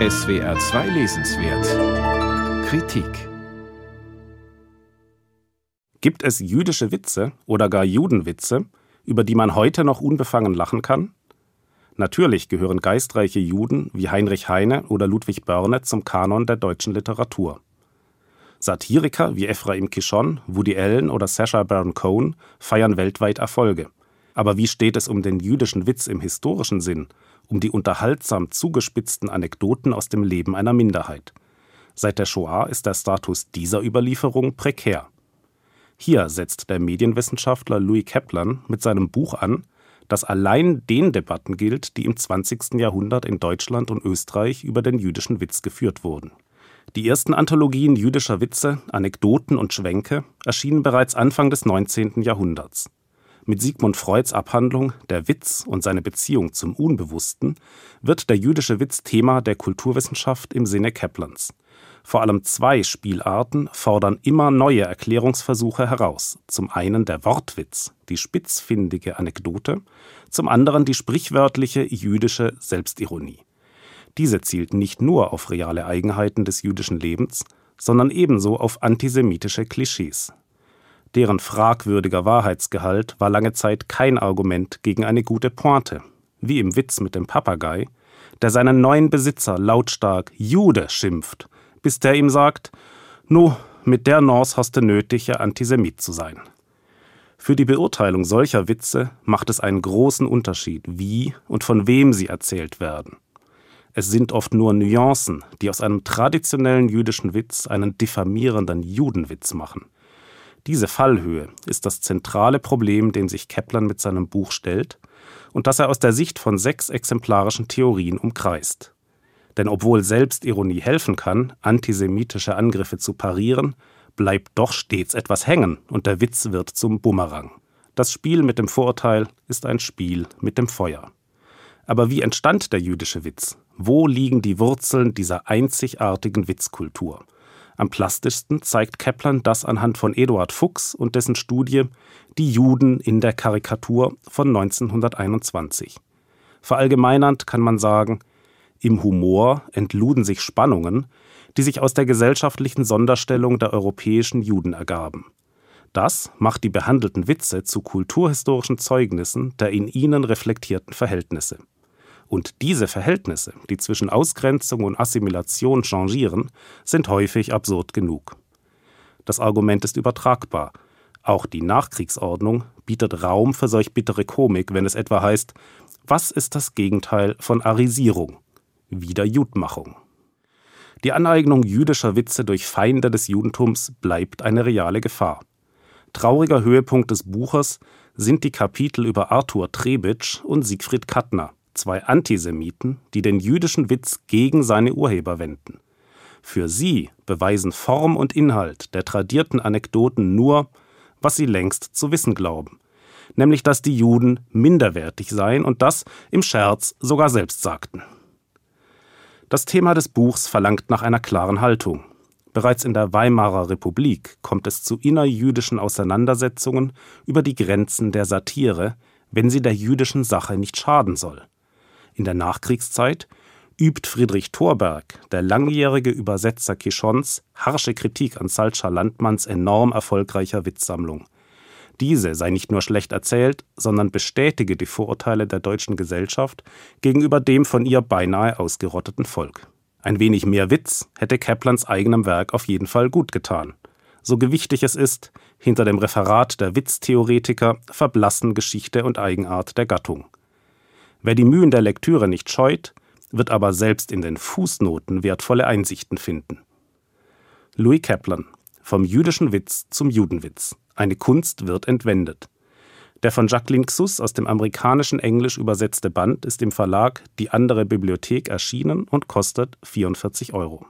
SWR 2 Lesenswert Kritik Gibt es jüdische Witze oder gar Judenwitze, über die man heute noch unbefangen lachen kann? Natürlich gehören geistreiche Juden wie Heinrich Heine oder Ludwig Börne zum Kanon der deutschen Literatur. Satiriker wie Ephraim Kishon, Woody Allen oder Sacha Baron Cohen feiern weltweit Erfolge. Aber wie steht es um den jüdischen Witz im historischen Sinn, um die unterhaltsam zugespitzten Anekdoten aus dem Leben einer Minderheit? Seit der Shoah ist der Status dieser Überlieferung prekär. Hier setzt der Medienwissenschaftler Louis Kaplan mit seinem Buch an, das allein den Debatten gilt, die im 20. Jahrhundert in Deutschland und Österreich über den jüdischen Witz geführt wurden. Die ersten Anthologien jüdischer Witze, Anekdoten und Schwänke erschienen bereits Anfang des 19. Jahrhunderts. Mit Sigmund Freuds Abhandlung Der Witz und seine Beziehung zum Unbewussten wird der jüdische Witz Thema der Kulturwissenschaft im Sinne Kaplans. Vor allem zwei Spielarten fordern immer neue Erklärungsversuche heraus. Zum einen der Wortwitz, die spitzfindige Anekdote, zum anderen die sprichwörtliche jüdische Selbstironie. Diese zielt nicht nur auf reale Eigenheiten des jüdischen Lebens, sondern ebenso auf antisemitische Klischees, Deren fragwürdiger Wahrheitsgehalt war lange Zeit kein Argument gegen eine gute Pointe, wie im Witz mit dem Papagei, der seinen neuen Besitzer lautstark Jude schimpft, bis der ihm sagt, nu, mit der Nors hast du nötig, ja Antisemit zu sein. Für die Beurteilung solcher Witze macht es einen großen Unterschied, wie und von wem sie erzählt werden. Es sind oft nur Nuancen, die aus einem traditionellen jüdischen Witz einen diffamierenden Judenwitz machen. Diese Fallhöhe ist das zentrale Problem, dem sich Kaplan mit seinem Buch stellt und das er aus der Sicht von sechs exemplarischen Theorien umkreist. Denn obwohl Selbstironie helfen kann, antisemitische Angriffe zu parieren, bleibt doch stets etwas hängen und der Witz wird zum Bumerang. Das Spiel mit dem Vorurteil ist ein Spiel mit dem Feuer. Aber wie entstand der jüdische Witz? Wo liegen die Wurzeln dieser einzigartigen Witzkultur? Am plastischsten zeigt Kaplan das anhand von Eduard Fuchs und dessen Studie Die Juden in der Karikatur von 1921. Verallgemeinernd kann man sagen, im Humor entluden sich Spannungen, die sich aus der gesellschaftlichen Sonderstellung der europäischen Juden ergaben. Das macht die behandelten Witze zu kulturhistorischen Zeugnissen der in ihnen reflektierten Verhältnisse. Und diese Verhältnisse, die zwischen Ausgrenzung und Assimilation changieren, sind häufig absurd genug. Das Argument ist übertragbar. Auch die Nachkriegsordnung bietet Raum für solch bittere Komik, wenn es etwa heißt, was ist das Gegenteil von Arisierung? Wiederjudmachung. Die Aneignung jüdischer Witze durch Feinde des Judentums bleibt eine reale Gefahr. Trauriger Höhepunkt des Buches sind die Kapitel über Arthur Trebitsch und Siegfried Kattner zwei Antisemiten, die den jüdischen Witz gegen seine Urheber wenden. Für sie beweisen Form und Inhalt der tradierten Anekdoten nur, was sie längst zu wissen glauben, nämlich dass die Juden minderwertig seien und das im Scherz sogar selbst sagten. Das Thema des Buchs verlangt nach einer klaren Haltung. Bereits in der Weimarer Republik kommt es zu innerjüdischen Auseinandersetzungen über die Grenzen der Satire, wenn sie der jüdischen Sache nicht schaden soll. In der Nachkriegszeit übt Friedrich Thorberg, der langjährige Übersetzer Kishons, harsche Kritik an Salcha Landmanns enorm erfolgreicher Witzsammlung. Diese sei nicht nur schlecht erzählt, sondern bestätige die Vorurteile der deutschen Gesellschaft gegenüber dem von ihr beinahe ausgerotteten Volk. Ein wenig mehr Witz hätte Kaplans eigenem Werk auf jeden Fall gut getan. So gewichtig es ist, hinter dem Referat der Witztheoretiker verblassen Geschichte und Eigenart der Gattung. Wer die Mühen der Lektüre nicht scheut, wird aber selbst in den Fußnoten wertvolle Einsichten finden. Louis Kaplan Vom jüdischen Witz zum Judenwitz. Eine Kunst wird entwendet. Der von Jacqueline Xus aus dem amerikanischen Englisch übersetzte Band ist im Verlag Die andere Bibliothek erschienen und kostet 44 Euro.